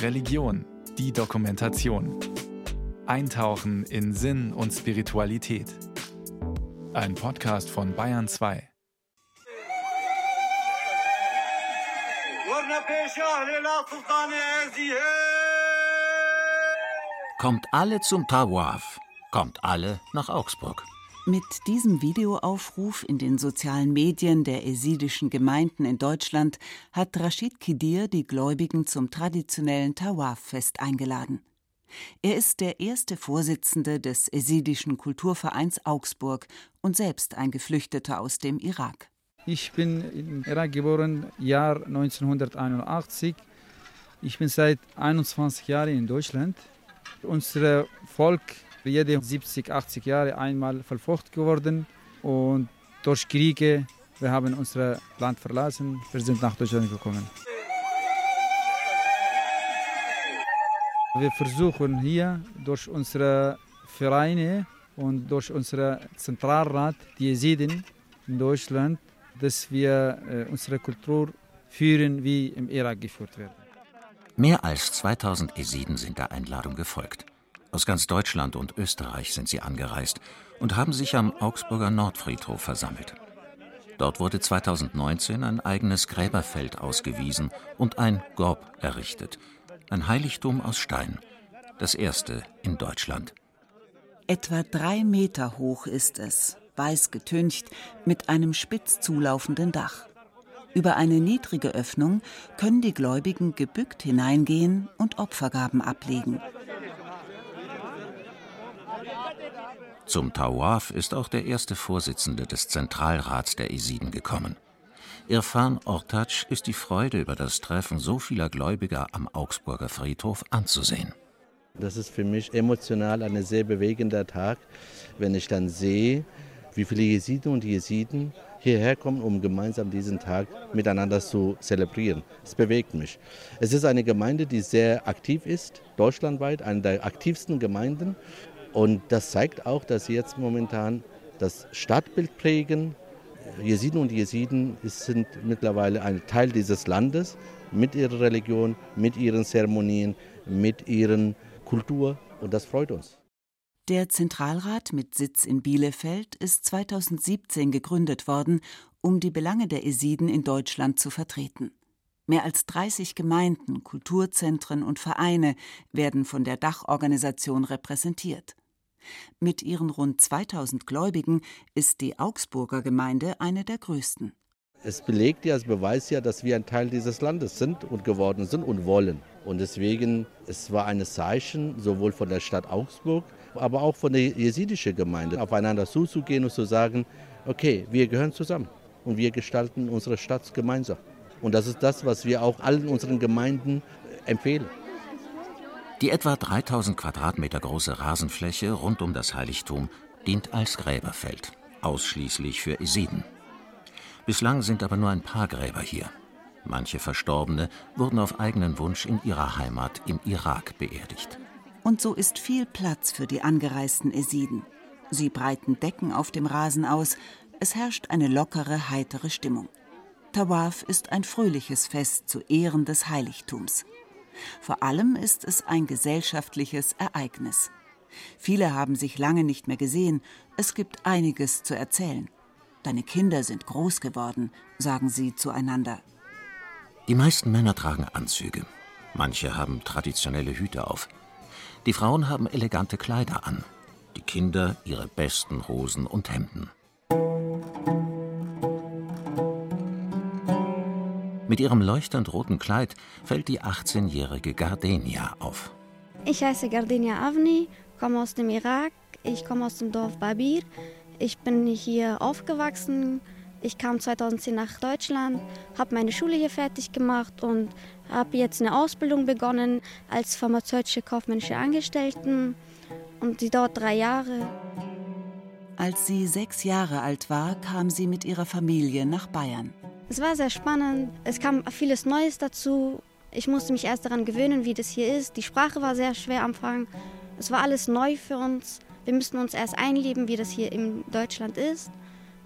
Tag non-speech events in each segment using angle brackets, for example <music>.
Religion, die Dokumentation. Eintauchen in Sinn und Spiritualität. Ein Podcast von Bayern 2. Kommt alle zum Tawaf, kommt alle nach Augsburg. Mit diesem Videoaufruf in den sozialen Medien der esidischen Gemeinden in Deutschland hat Rashid Kidir die Gläubigen zum traditionellen Tawaf-Fest eingeladen. Er ist der erste Vorsitzende des esidischen Kulturvereins Augsburg und selbst ein Geflüchteter aus dem Irak. Ich bin in Irak geboren, Jahr 1981. Ich bin seit 21 Jahren in Deutschland. Unser Volk jede 70, 80 Jahre einmal verfolgt geworden und durch Kriege, wir haben unser Land verlassen, wir sind nach Deutschland gekommen. Wir versuchen hier durch unsere Vereine und durch unseren Zentralrat, die Jesiden in Deutschland, dass wir äh, unsere Kultur führen, wie im Irak geführt wird. Mehr als 2000 Jesiden sind der Einladung gefolgt. Aus ganz Deutschland und Österreich sind sie angereist und haben sich am Augsburger Nordfriedhof versammelt. Dort wurde 2019 ein eigenes Gräberfeld ausgewiesen und ein Gorb errichtet, ein Heiligtum aus Stein, das erste in Deutschland. Etwa drei Meter hoch ist es, weiß getüncht, mit einem spitz zulaufenden Dach. Über eine niedrige Öffnung können die Gläubigen gebückt hineingehen und Opfergaben ablegen. Zum Tawaf ist auch der erste Vorsitzende des Zentralrats der Esiden gekommen. Irfan Ortac ist die Freude über das Treffen so vieler Gläubiger am Augsburger Friedhof anzusehen. Das ist für mich emotional ein sehr bewegender Tag, wenn ich dann sehe, wie viele Jesiden und Jesiden hierher kommen, um gemeinsam diesen Tag miteinander zu zelebrieren. Es bewegt mich. Es ist eine Gemeinde, die sehr aktiv ist, deutschlandweit, eine der aktivsten Gemeinden. Und das zeigt auch, dass sie jetzt momentan das Stadtbild prägen. Jesiden und Jesiden sind mittlerweile ein Teil dieses Landes mit ihrer Religion, mit ihren Zeremonien, mit ihrer Kultur und das freut uns. Der Zentralrat mit Sitz in Bielefeld ist 2017 gegründet worden, um die Belange der Esiden in Deutschland zu vertreten. Mehr als 30 Gemeinden, Kulturzentren und Vereine werden von der Dachorganisation repräsentiert. Mit ihren rund 2000 Gläubigen ist die Augsburger Gemeinde eine der größten. Es belegt ja, es beweist ja, dass wir ein Teil dieses Landes sind und geworden sind und wollen. Und deswegen, es war ein Zeichen, sowohl von der Stadt Augsburg, aber auch von der jesidischen Gemeinde, aufeinander zuzugehen und zu sagen, okay, wir gehören zusammen und wir gestalten unsere Stadt gemeinsam. Und das ist das, was wir auch allen unseren Gemeinden empfehlen. Die etwa 3000 Quadratmeter große Rasenfläche rund um das Heiligtum dient als Gräberfeld, ausschließlich für Esiden. Bislang sind aber nur ein paar Gräber hier. Manche Verstorbene wurden auf eigenen Wunsch in ihrer Heimat im Irak beerdigt. Und so ist viel Platz für die angereisten Esiden. Sie breiten Decken auf dem Rasen aus. Es herrscht eine lockere, heitere Stimmung. Tawaf ist ein fröhliches Fest zu Ehren des Heiligtums. Vor allem ist es ein gesellschaftliches Ereignis. Viele haben sich lange nicht mehr gesehen. Es gibt einiges zu erzählen. Deine Kinder sind groß geworden, sagen sie zueinander. Die meisten Männer tragen Anzüge. Manche haben traditionelle Hüte auf. Die Frauen haben elegante Kleider an. Die Kinder ihre besten Hosen und Hemden. Mit ihrem leuchtend roten Kleid fällt die 18-jährige Gardenia auf. Ich heiße Gardenia Avni, komme aus dem Irak. Ich komme aus dem Dorf Babir. Ich bin hier aufgewachsen. Ich kam 2010 nach Deutschland, habe meine Schule hier fertig gemacht und habe jetzt eine Ausbildung begonnen als pharmazeutische kaufmännische Angestellten. Und die dauert drei Jahre. Als sie sechs Jahre alt war, kam sie mit ihrer Familie nach Bayern. Es war sehr spannend. Es kam vieles Neues dazu. Ich musste mich erst daran gewöhnen, wie das hier ist. Die Sprache war sehr schwer am Anfang. Es war alles neu für uns. Wir mussten uns erst einleben, wie das hier in Deutschland ist.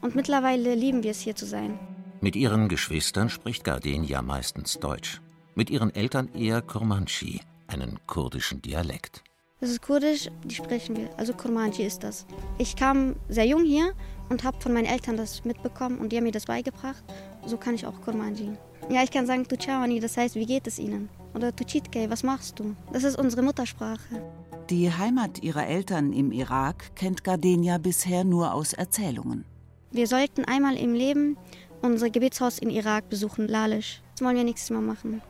Und mittlerweile lieben wir es hier zu sein. Mit ihren Geschwistern spricht Gardenia meistens Deutsch. Mit ihren Eltern eher Kurmandschi, einen kurdischen Dialekt. Das ist kurdisch, die sprechen wir. Also Kurmanji ist das. Ich kam sehr jung hier und habe von meinen Eltern das mitbekommen und die haben mir das beigebracht. So kann ich auch Kurmanji. Ja, ich kann sagen Tuchawani, das heißt, wie geht es Ihnen? Oder Tuchitke, was machst du? Das ist unsere Muttersprache. Die Heimat ihrer Eltern im Irak kennt Gardenia bisher nur aus Erzählungen. Wir sollten einmal im Leben unser Gebetshaus in Irak besuchen, Lalisch. Das wollen wir nächstes Mal machen.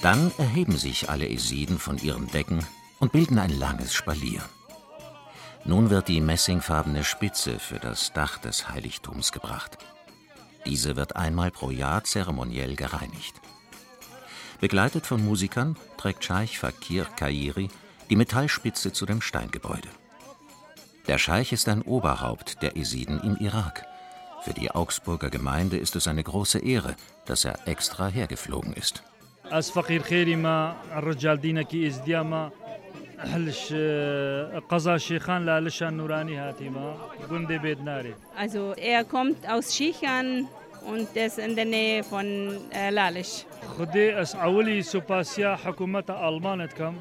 Dann erheben sich alle Esiden von ihren Decken und bilden ein langes Spalier. Nun wird die messingfarbene Spitze für das Dach des Heiligtums gebracht. Diese wird einmal pro Jahr zeremoniell gereinigt. Begleitet von Musikern trägt Scheich Fakir Kairi die Metallspitze zu dem Steingebäude. Der Scheich ist ein Oberhaupt der Esiden im Irak. Für die Augsburger Gemeinde ist es eine große Ehre, dass er extra hergeflogen ist. Also er kommt aus Schichern und ist in der Nähe von äh, Lalisch. خدي اس اولي سوباسيا حكومة ألمانة كم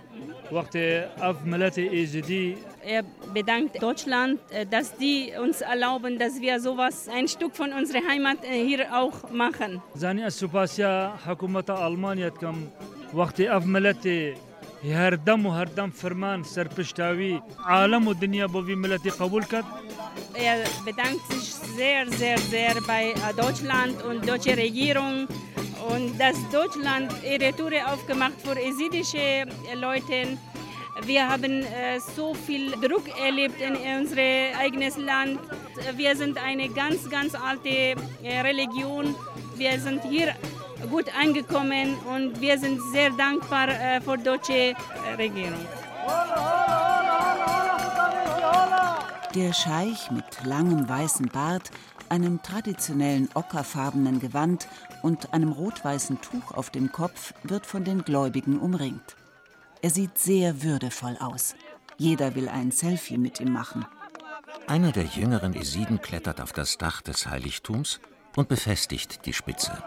وقت اف ملتي ايزدي Er bedankt Deutschland, äh, dass die uns erlauben, dass wir sowas, ein Stück von unserer Heimat äh, hier auch machen. زاني السوباسيا حكومة ألمانيا كم وقت اف ملتي هردم و هردم فرمان سرپشتاوی عالم و دنیا بو وی ملتی قبول کرد Er bedankt sich sehr, sehr, sehr bei äh, Deutschland und deutsche Regierung und dass Deutschland ihre Tore aufgemacht für esidische äh, Leute. Wir haben äh, so viel Druck erlebt in unser eigenes Land. Wir sind eine ganz, ganz alte äh, Religion. Wir sind hier gut angekommen und wir sind sehr dankbar äh, für die deutsche äh, Regierung. Der Scheich mit langem weißen Bart, einem traditionellen ockerfarbenen Gewand und einem rot-weißen Tuch auf dem Kopf wird von den Gläubigen umringt. Er sieht sehr würdevoll aus. Jeder will ein Selfie mit ihm machen. Einer der jüngeren Esiden klettert auf das Dach des Heiligtums und befestigt die Spitze.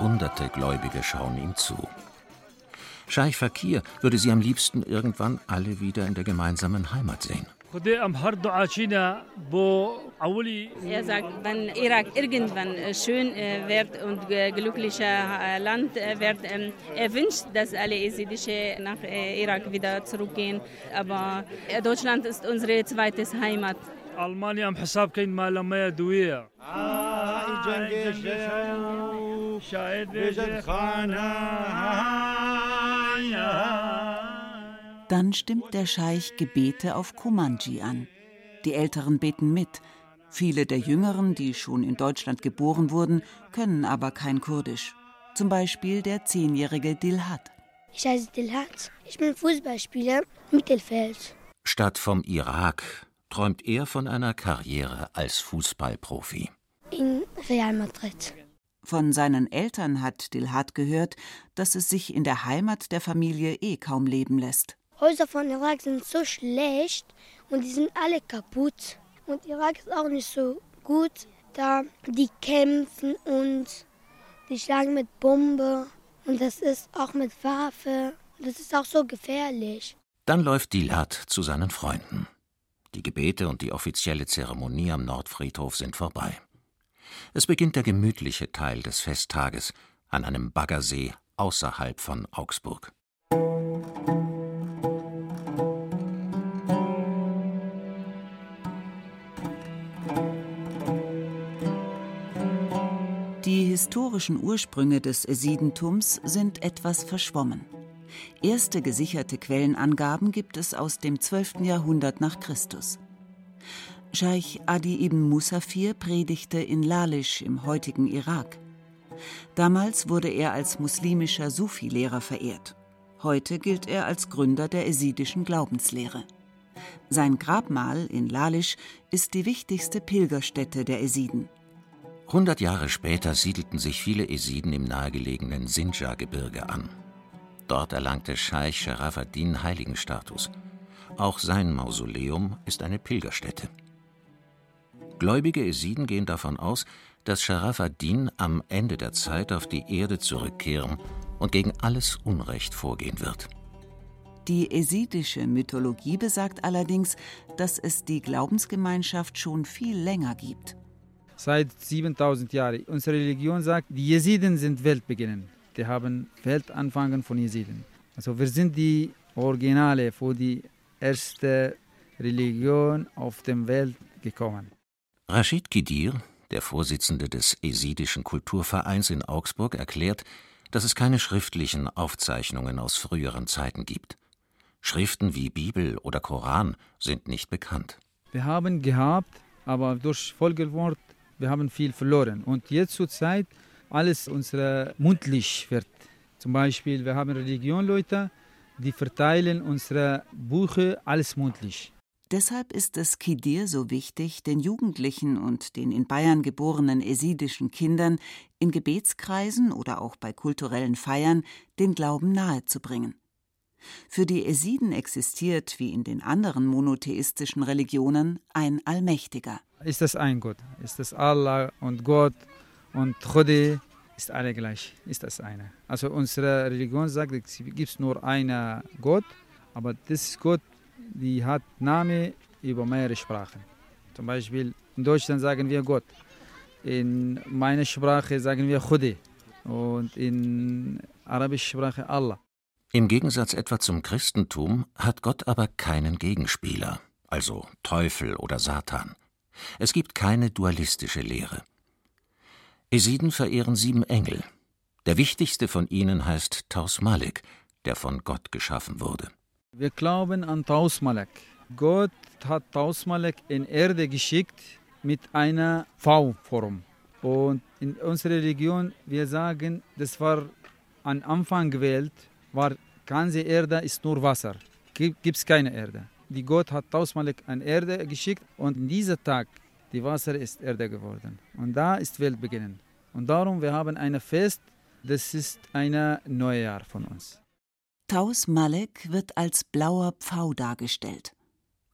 Hunderte Gläubige schauen ihm zu. Scheich Fakir würde sie am liebsten irgendwann alle wieder in der gemeinsamen Heimat sehen. Er sagt, wenn Irak irgendwann äh, schön äh, wird und äh, glücklicher Land wird, ähm, er wünscht, dass alle Esidische nach Irak wieder zurückgehen. Aber Deutschland ist unsere zweite Heimat. Almania am Hesab kein Malamaya Duia. Ah. ما لما دويه شاهد Dann stimmt der Scheich Gebete auf Kumanji an. Die Älteren beten mit. Viele der Jüngeren, die schon in Deutschland geboren wurden, können aber kein Kurdisch. Zum Beispiel der zehnjährige Dilhat. Ich heiße Dilhat. Ich bin Fußballspieler Mittelfeld. Statt vom Irak träumt er von einer Karriere als Fußballprofi. In Real Madrid. Von seinen Eltern hat Dilhat gehört, dass es sich in der Heimat der Familie eh kaum leben lässt. Häuser von Irak sind so schlecht und die sind alle kaputt. Und Irak ist auch nicht so gut, da die kämpfen und die schlagen mit Bombe und das ist auch mit Waffe. Das ist auch so gefährlich. Dann läuft Dilat zu seinen Freunden. Die Gebete und die offizielle Zeremonie am Nordfriedhof sind vorbei. Es beginnt der gemütliche Teil des Festtages an einem Baggersee außerhalb von Augsburg. Die historischen Ursprünge des Esidentums sind etwas verschwommen. Erste gesicherte Quellenangaben gibt es aus dem 12. Jahrhundert nach Christus. Scheich Adi ibn Musafir predigte in Lalisch im heutigen Irak. Damals wurde er als muslimischer Sufi-Lehrer verehrt. Heute gilt er als Gründer der esidischen Glaubenslehre. Sein Grabmal in Lalisch ist die wichtigste Pilgerstätte der Esiden. Hundert Jahre später siedelten sich viele Esiden im nahegelegenen Sinjar-Gebirge an. Dort erlangte Scheich Sharafaddin Heiligenstatus. Auch sein Mausoleum ist eine Pilgerstätte. Gläubige Esiden gehen davon aus, dass Sharaf ad-Din am Ende der Zeit auf die Erde zurückkehren und gegen alles Unrecht vorgehen wird. Die esidische Mythologie besagt allerdings, dass es die Glaubensgemeinschaft schon viel länger gibt. Seit 7000 Jahren. Unsere Religion sagt, die Jesiden sind Weltbeginnen. Die haben Weltanfangen von Jesiden. Also wir sind die Originale für die erste Religion auf der Welt gekommen. Rashid Kidir, der Vorsitzende des Esidischen Kulturvereins in Augsburg, erklärt, dass es keine schriftlichen Aufzeichnungen aus früheren Zeiten gibt. Schriften wie Bibel oder Koran sind nicht bekannt. Wir haben gehabt, aber durch Folgewort, wir haben viel verloren. Und jetzt zur Zeit alles unsere mundlich wird. Zum Beispiel, wir haben Religionleute, die verteilen unsere Bücher alles mundlich. Deshalb ist es Kidir so wichtig, den Jugendlichen und den in Bayern geborenen esidischen Kindern in Gebetskreisen oder auch bei kulturellen Feiern den Glauben nahezubringen. Für die Esiden existiert, wie in den anderen monotheistischen Religionen, ein Allmächtiger. Ist das ein Gott? Ist das Allah und Gott und Chode? Ist alle gleich? Ist das eine? Also unsere Religion sagt, es gibt nur einen Gott, aber das Gott, die hat Name über mehrere Sprachen. Zum Beispiel in Deutschland sagen wir Gott, in meiner Sprache sagen wir Chode und in arabischer Sprache Allah. Im Gegensatz etwa zum Christentum hat Gott aber keinen Gegenspieler, also Teufel oder Satan. Es gibt keine dualistische Lehre. Esiden verehren sieben Engel. Der wichtigste von ihnen heißt Taus Malik, der von Gott geschaffen wurde. Wir glauben an Taus Malik. Gott hat Taus Malik in Erde geschickt mit einer V-Form. Und in unserer Religion, wir sagen, das war am Anfang gewählt, war ganze Erde ist nur Wasser. Gibt es keine Erde. Die Gott hat tausendmal an Erde geschickt und in diesem Tag, die Wasser ist Erde geworden. Und da ist Welt beginnen. Und darum, wir haben ein Fest, das ist ein Neujahr von uns. Taus Malek wird als blauer Pfau dargestellt.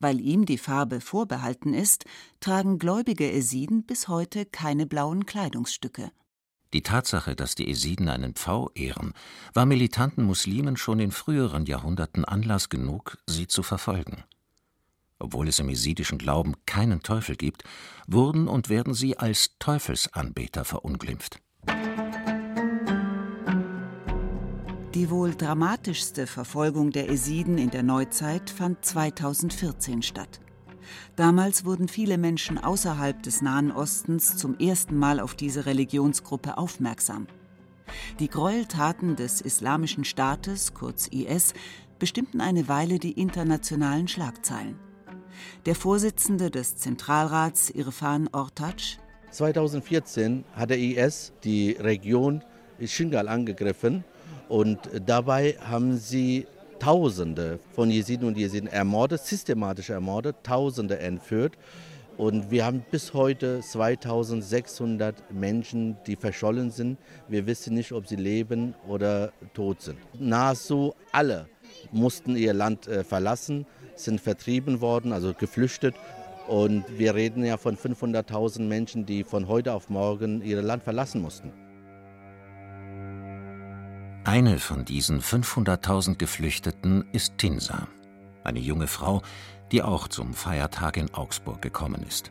Weil ihm die Farbe vorbehalten ist, tragen gläubige Esiden bis heute keine blauen Kleidungsstücke. Die Tatsache, dass die Esiden einen Pfau ehren, war militanten Muslimen schon in früheren Jahrhunderten Anlass genug, sie zu verfolgen. Obwohl es im esidischen Glauben keinen Teufel gibt, wurden und werden sie als Teufelsanbeter verunglimpft. Die wohl dramatischste Verfolgung der Esiden in der Neuzeit fand 2014 statt. Damals wurden viele Menschen außerhalb des Nahen Ostens zum ersten Mal auf diese Religionsgruppe aufmerksam. Die Gräueltaten des Islamischen Staates, kurz IS, bestimmten eine Weile die internationalen Schlagzeilen. Der Vorsitzende des Zentralrats, Irfan Ortac, 2014 hat der IS die Region Shingal angegriffen und dabei haben sie Tausende von Jesiden und Jesiden ermordet, systematisch ermordet, Tausende entführt. Und wir haben bis heute 2600 Menschen, die verschollen sind. Wir wissen nicht, ob sie leben oder tot sind. Nahezu alle mussten ihr Land äh, verlassen, sind vertrieben worden, also geflüchtet. Und wir reden ja von 500.000 Menschen, die von heute auf morgen ihr Land verlassen mussten. Eine von diesen 500.000 Geflüchteten ist Tinsa, eine junge Frau, die auch zum Feiertag in Augsburg gekommen ist.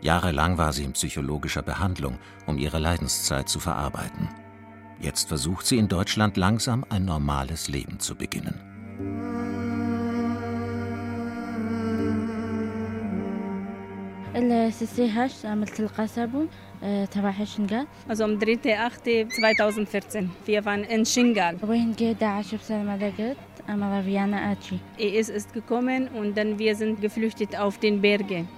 Jahrelang war sie in psychologischer Behandlung, um ihre Leidenszeit zu verarbeiten. Jetzt versucht sie in Deutschland langsam ein normales Leben zu beginnen. Also am 3.8.2014. Wir waren in Shingal. IS ist gekommen und dann wir sind geflüchtet auf den Bergen.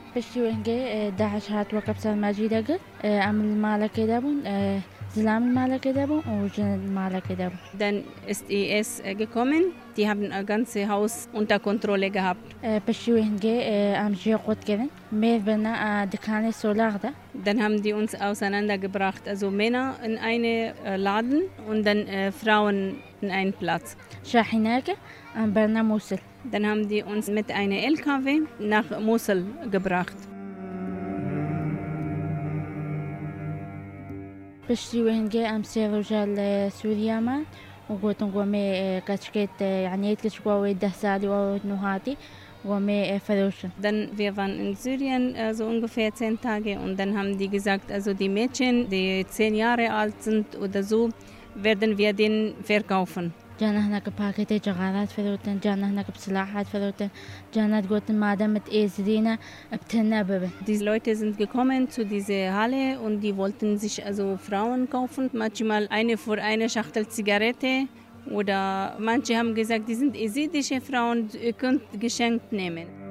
Dann ist IS gekommen, die haben ein ganzes Haus unter Kontrolle gehabt. Dann haben die uns auseinandergebracht, also Männer in einen Laden und dann Frauen in einen Platz. Dann haben die uns mit einem LKW nach Mosul gebracht. وقلت قومي كشكت يعني يتكش قوي دهسالي ونهاتي Dann, wir waren in Syrien äh, so ungefähr zehn Tage und dann haben die gesagt, also die Mädchen, die zehn Jahre alt sind oder so, werden wir den verkaufen. جانا هناك باكيتي جغارات فلوتن جانا هناك بسلاحات فلوتن جانا تقولت ما دامت إيزدينا بتنا ببن Die Leute sind gekommen zu dieser Halle und die wollten sich also Frauen kaufen, manchmal eine für eine Schachtel Zigarette oder manche haben gesagt, die sind esidische Frauen, ihr könnt geschenkt nehmen.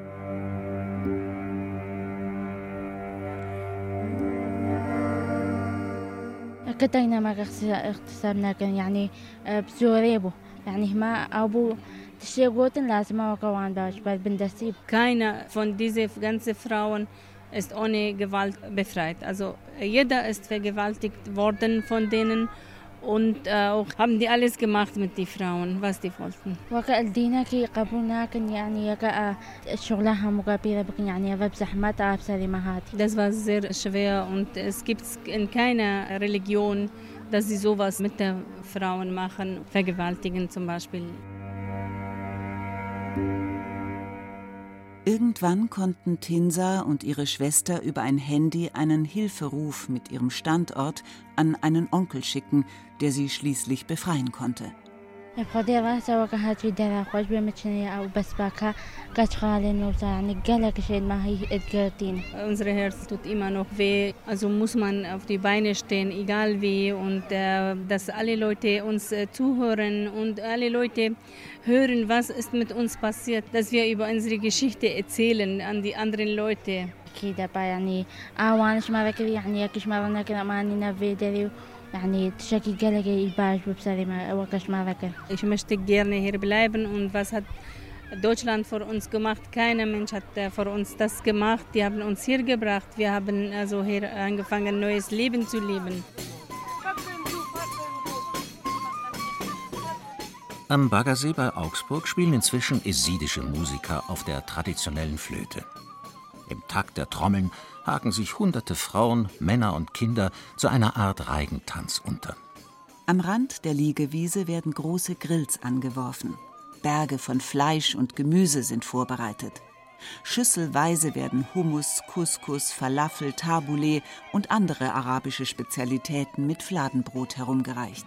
كتينا ما اغتسبنا كان يعني بسوريبو يعني ما أبو تشيغوتن لازم وكوان باش بندسيب Keiner von diesen ganzen Frauen ist ohne Gewalt befreit. Also jeder ist vergewaltigt worden von denen und äh, auch haben die alles gemacht mit den Frauen, was die wollten. Das war sehr schwer und es gibt in keiner Religion, dass sie sowas mit den Frauen machen, vergewaltigen zum Beispiel. Irgendwann konnten Tinsa und ihre Schwester über ein Handy einen Hilferuf mit ihrem Standort an einen Onkel schicken, der sie schließlich befreien konnte. بخدي راسا وكهات في دارا خوش بمتشنية أو بس باكا قاش خالي نوسا يعني قالك شيء ما هي اتقرتين Unser Herz tut immer noch weh, also muss man auf die Beine stehen, egal wie, und äh, dass alle Leute uns äh, zuhören und alle Leute hören, was ist mit uns passiert, dass wir über unsere Geschichte erzählen an die anderen Leute. كده بقى يعني أوانش مرة كده يعني يكش مرة نكنا ما نينا فيديو يعني تشكي قالك يباش ببسري ما وكش مرة كده Ich möchte gerne hier bleiben und was hat Deutschland für uns gemacht? Keiner Mensch hat äh, für uns das gemacht. Die haben uns hier gebracht. Wir haben also hier angefangen, ein neues Leben zu leben. Am Baggersee bei Augsburg spielen inzwischen esidische Musiker auf der traditionellen Flöte. Im Takt der Trommeln haken sich hunderte Frauen, Männer und Kinder zu einer Art Reigentanz unter. Am Rand der Liegewiese werden große Grills angeworfen. Berge von Fleisch und Gemüse sind vorbereitet. Schüsselweise werden Hummus, Couscous, Falafel, Tabbouleh und andere arabische Spezialitäten mit Fladenbrot herumgereicht.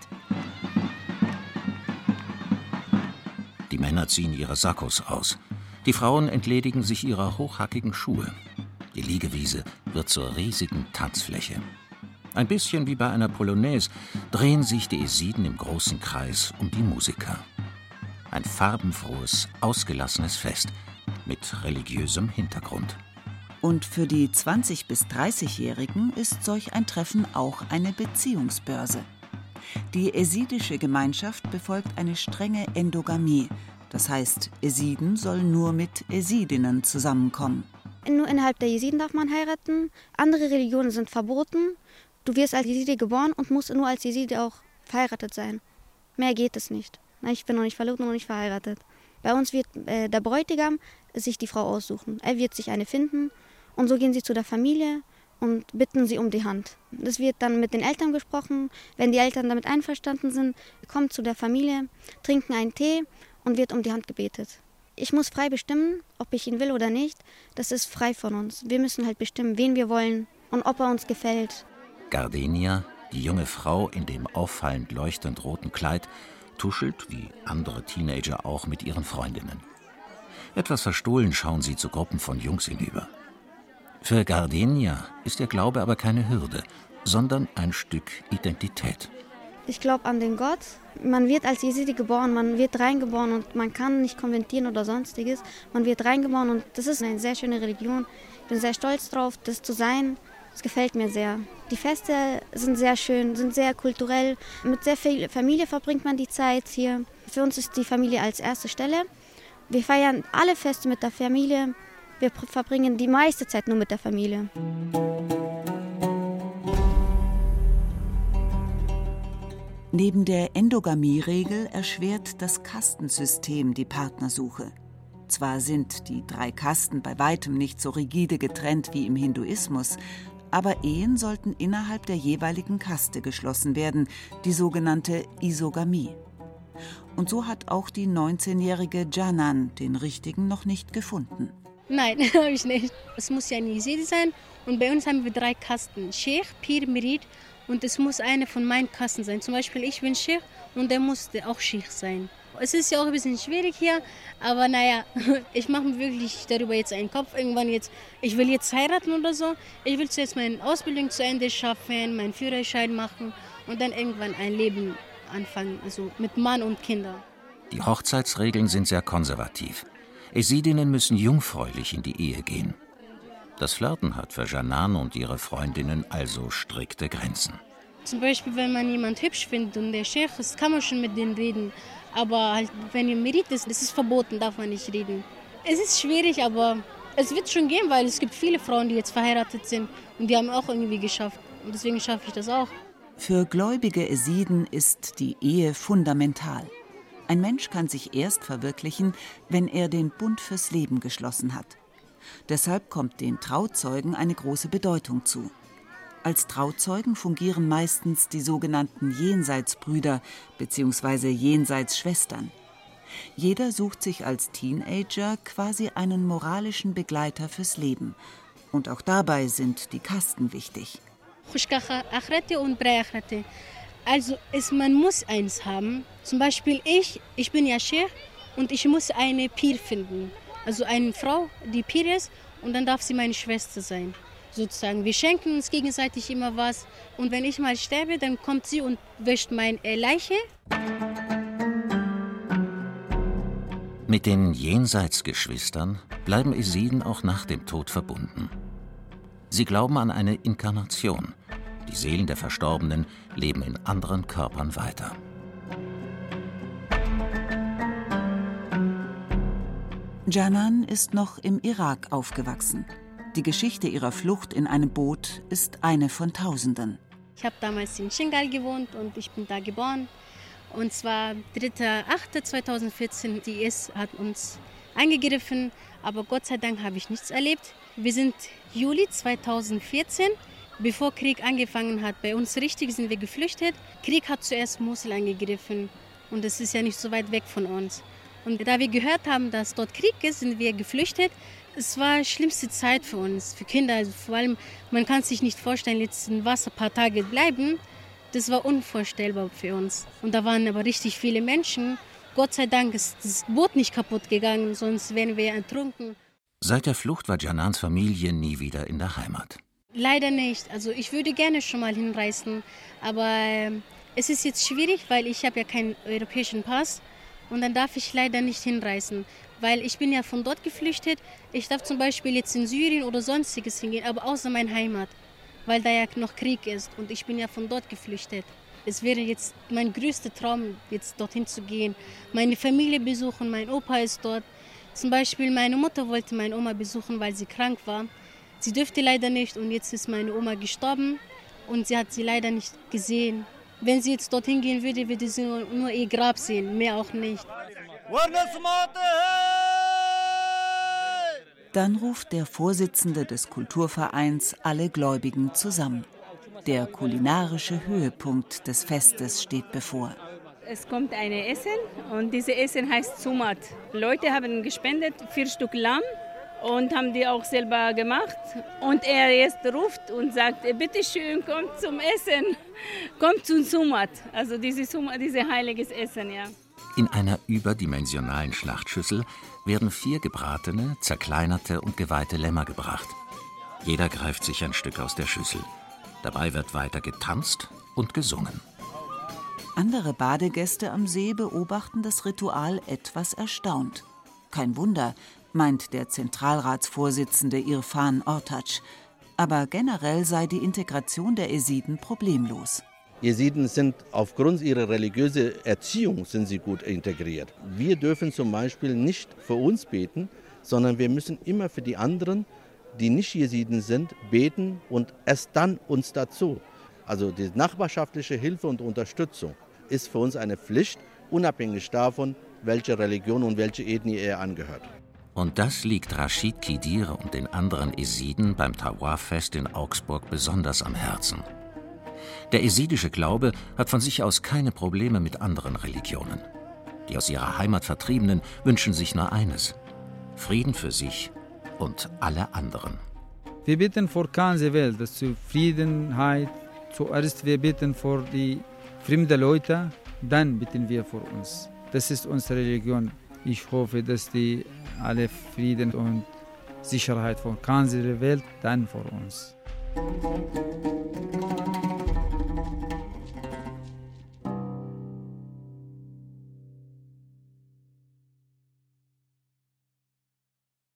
Die Männer ziehen ihre Sakkos aus. Die Frauen entledigen sich ihrer hochhackigen Schuhe. Die Liegewiese wird zur riesigen Tanzfläche. Ein bisschen wie bei einer Polonaise drehen sich die Esiden im großen Kreis um die Musiker. Ein farbenfrohes, ausgelassenes Fest mit religiösem Hintergrund. Und für die 20- bis 30-Jährigen ist solch ein Treffen auch eine Beziehungsbörse. Die esidische Gemeinschaft befolgt eine strenge Endogamie. Das heißt, Esiden sollen nur mit Esidinnen zusammenkommen. Nur innerhalb der Jesiden darf man heiraten. Andere Religionen sind verboten. Du wirst als Jeside geboren und musst nur als Jeside auch verheiratet sein. Mehr geht es nicht. Ich bin noch nicht verlobt und noch nicht verheiratet. Bei uns wird äh, der Bräutigam sich die Frau aussuchen. Er wird sich eine finden und so gehen sie zu der Familie und bitten sie um die Hand. Das wird dann mit den Eltern gesprochen. Wenn die Eltern damit einverstanden sind, kommt zu der Familie, trinken einen Tee und wird um die Hand gebetet. Ich muss frei bestimmen, ob ich ihn will oder nicht. Das ist frei von uns. Wir müssen halt bestimmen, wen wir wollen und ob er uns gefällt. Gardenia, die junge Frau in dem auffallend leuchtend roten Kleid, tuschelt, wie andere Teenager auch, mit ihren Freundinnen. Etwas verstohlen schauen sie zu Gruppen von Jungs hinüber. Für Gardenia ist der Glaube aber keine Hürde, sondern ein Stück Identität. Ich glaube an den Gott. Man wird als Jesidi geboren, man wird reingeboren und man kann nicht konventieren oder sonstiges. Man wird reingeboren und das ist eine sehr schöne Religion. Ich bin sehr stolz drauf, das zu sein. Es gefällt mir sehr. Die Feste sind sehr schön, sind sehr kulturell. Mit sehr viel Familie verbringt man die Zeit hier. Für uns ist die Familie als erste Stelle. Wir feiern alle Feste mit der Familie. Wir verbringen die meiste Zeit nur mit der Familie. Neben der Endogamie-Regel erschwert das Kastensystem die Partnersuche. Zwar sind die drei Kasten bei weitem nicht so rigide getrennt wie im Hinduismus, Aber Ehen sollten innerhalb der jeweiligen Kaste geschlossen werden, die sogenannte Isogamie. Und so hat auch die 19-jährige Janan den richtigen noch nicht gefunden. Nein, <laughs> habe ich nicht. Es muss ja ein Jesidi sein. Und bei uns haben wir drei Kasten: Sheikh, Pir, Mirid. Und es muss eine von meinen Kasten sein. Zum Beispiel, ich bin Sheikh und der musste auch Sheikh sein. Es ist ja auch ein bisschen schwierig hier, aber naja, <laughs> ich mache mir wirklich darüber jetzt einen Kopf. Irgendwann jetzt, ich will jetzt heiraten oder so. Ich will zuerst meine Ausbildung zu Ende schaffen, meinen Führerschein machen und dann irgendwann ein Leben anfangen, also mit Mann und Kindern. Die Hochzeitsregeln sind sehr konservativ. Esidinnen müssen jungfräulich in die Ehe gehen. Das Flirten hat für Janan und ihre Freundinnen also strikte Grenzen. Zum Beispiel, wenn man jemand hübsch findet und der Chef ist, kann man schon mit denen reden. Aber halt, wenn ihr Merit ist, das ist verboten, darf man nicht reden. Es ist schwierig, aber es wird schon gehen, weil es gibt viele Frauen, die jetzt verheiratet sind und die haben auch irgendwie geschafft. Und deswegen schaffe ich das auch. Für gläubige Esiden ist die Ehe fundamental. Ein Mensch kann sich erst verwirklichen, wenn er den Bund fürs Leben geschlossen hat. Deshalb kommt den Trauzeugen eine große Bedeutung zu. Als Trauzeugen fungieren meistens die sogenannten Jenseitsbrüder bzw. Jenseitsschwestern. Jeder sucht sich als Teenager quasi einen moralischen Begleiter fürs Leben. Und auch dabei sind die Kasten wichtig. Also es, man muss eins haben. Zum Beispiel ich, ich bin ja Sheikh und ich muss eine Pir finden. Also eine Frau, die Pir ist und dann darf sie meine Schwester sein. Sozusagen. Wir schenken uns gegenseitig immer was. Und wenn ich mal sterbe, dann kommt sie und wäscht meine Leiche. Mit den Jenseitsgeschwistern bleiben Esiden auch nach dem Tod verbunden. Sie glauben an eine Inkarnation. Die Seelen der Verstorbenen leben in anderen Körpern weiter. Janan ist noch im Irak aufgewachsen. Die Geschichte ihrer Flucht in einem Boot ist eine von Tausenden. Ich habe damals in Shingal gewohnt und ich bin da geboren. Und zwar 3.8.2014. Die IS hat uns eingegriffen, aber Gott sei Dank habe ich nichts erlebt. Wir sind Juli 2014, bevor Krieg angefangen hat. Bei uns richtig sind wir geflüchtet. Krieg hat zuerst Mosul angegriffen und es ist ja nicht so weit weg von uns. Und da wir gehört haben, dass dort Krieg ist, sind wir geflüchtet. Es war die schlimmste Zeit für uns, für Kinder. Also vor allem, man kann sich nicht vorstellen, jetzt in Wasser ein paar Tage bleiben. Das war unvorstellbar für uns. Und da waren aber richtig viele Menschen. Gott sei Dank ist das Boot nicht kaputt gegangen, sonst wären wir ertrunken. Seit der Flucht war Janans Familie nie wieder in der Heimat. Leider nicht. Also ich würde gerne schon mal hinreisen, aber ähm, es ist jetzt schwierig, weil ich habe ja keinen europäischen Pass habe. Und dann darf ich leider nicht hinreisen, weil ich bin ja von dort geflüchtet. Ich darf zum Beispiel jetzt in Syrien oder sonstiges hingehen, aber außer meine Heimat, weil da ja noch Krieg ist und ich bin ja von dort geflüchtet. Es wäre jetzt mein größter Traum, jetzt dorthin zu gehen, meine Familie besuchen, mein Opa ist dort. Zum Beispiel meine Mutter wollte meine Oma besuchen, weil sie krank war. Sie dürfte leider nicht und jetzt ist meine Oma gestorben und sie hat sie leider nicht gesehen. Wenn sie jetzt dorthin gehen würde, würde sie nur, nur ihr Grab sehen, mehr auch nicht. Dann ruft der Vorsitzende des Kulturvereins alle Gläubigen zusammen. Der kulinarische Höhepunkt des Festes steht bevor. Es kommt ein Essen und dieses Essen heißt Sumat. Leute haben gespendet, vier Stück Lamm und haben die auch selber gemacht. Und er jetzt ruft und sagt, bitte schön, kommt zum Essen, kommt zum Sumat, also dieses Sumat, dieses heiliges Essen, ja. In einer überdimensionalen Schlachtschüssel werden vier gebratene, zerkleinerte und geweihte Lämmer gebracht. Jeder greift sich ein Stück aus der Schüssel. Dabei wird weiter getanzt und gesungen. Andere Badegäste am See beobachten das Ritual etwas erstaunt. Kein Wunder, meint der Zentralratsvorsitzende Irfan Ortac. Aber generell sei die Integration der Esiden problemlos. Jesiden sind aufgrund ihrer religiösen Erziehung sind sie gut integriert. Wir dürfen zum Beispiel nicht für uns beten, sondern wir müssen immer für die anderen, die nicht Jesiden sind, beten und erst dann uns dazu. Also die nachbarschaftliche Hilfe und Unterstützung ist für uns eine Pflicht, unabhängig davon, welche Religion und welche Ethnie er angehört. Und das liegt Rashid Kidir und den anderen Esiden beim Tawaf-Fest in Augsburg besonders am Herzen. Der esidische Glaube hat von sich aus keine Probleme mit anderen Religionen. Die aus ihrer Heimat Vertriebenen wünschen sich nur eines: Frieden für sich und alle anderen. Wir bitten vor ganze Welt, dass Zufriedenheit. Zuerst wir bitten vor die fremden Leute, dann bitten wir vor uns. Das ist unsere Religion. Ich hoffe, dass die alle Frieden und Sicherheit von ganzer Welt dann vor uns.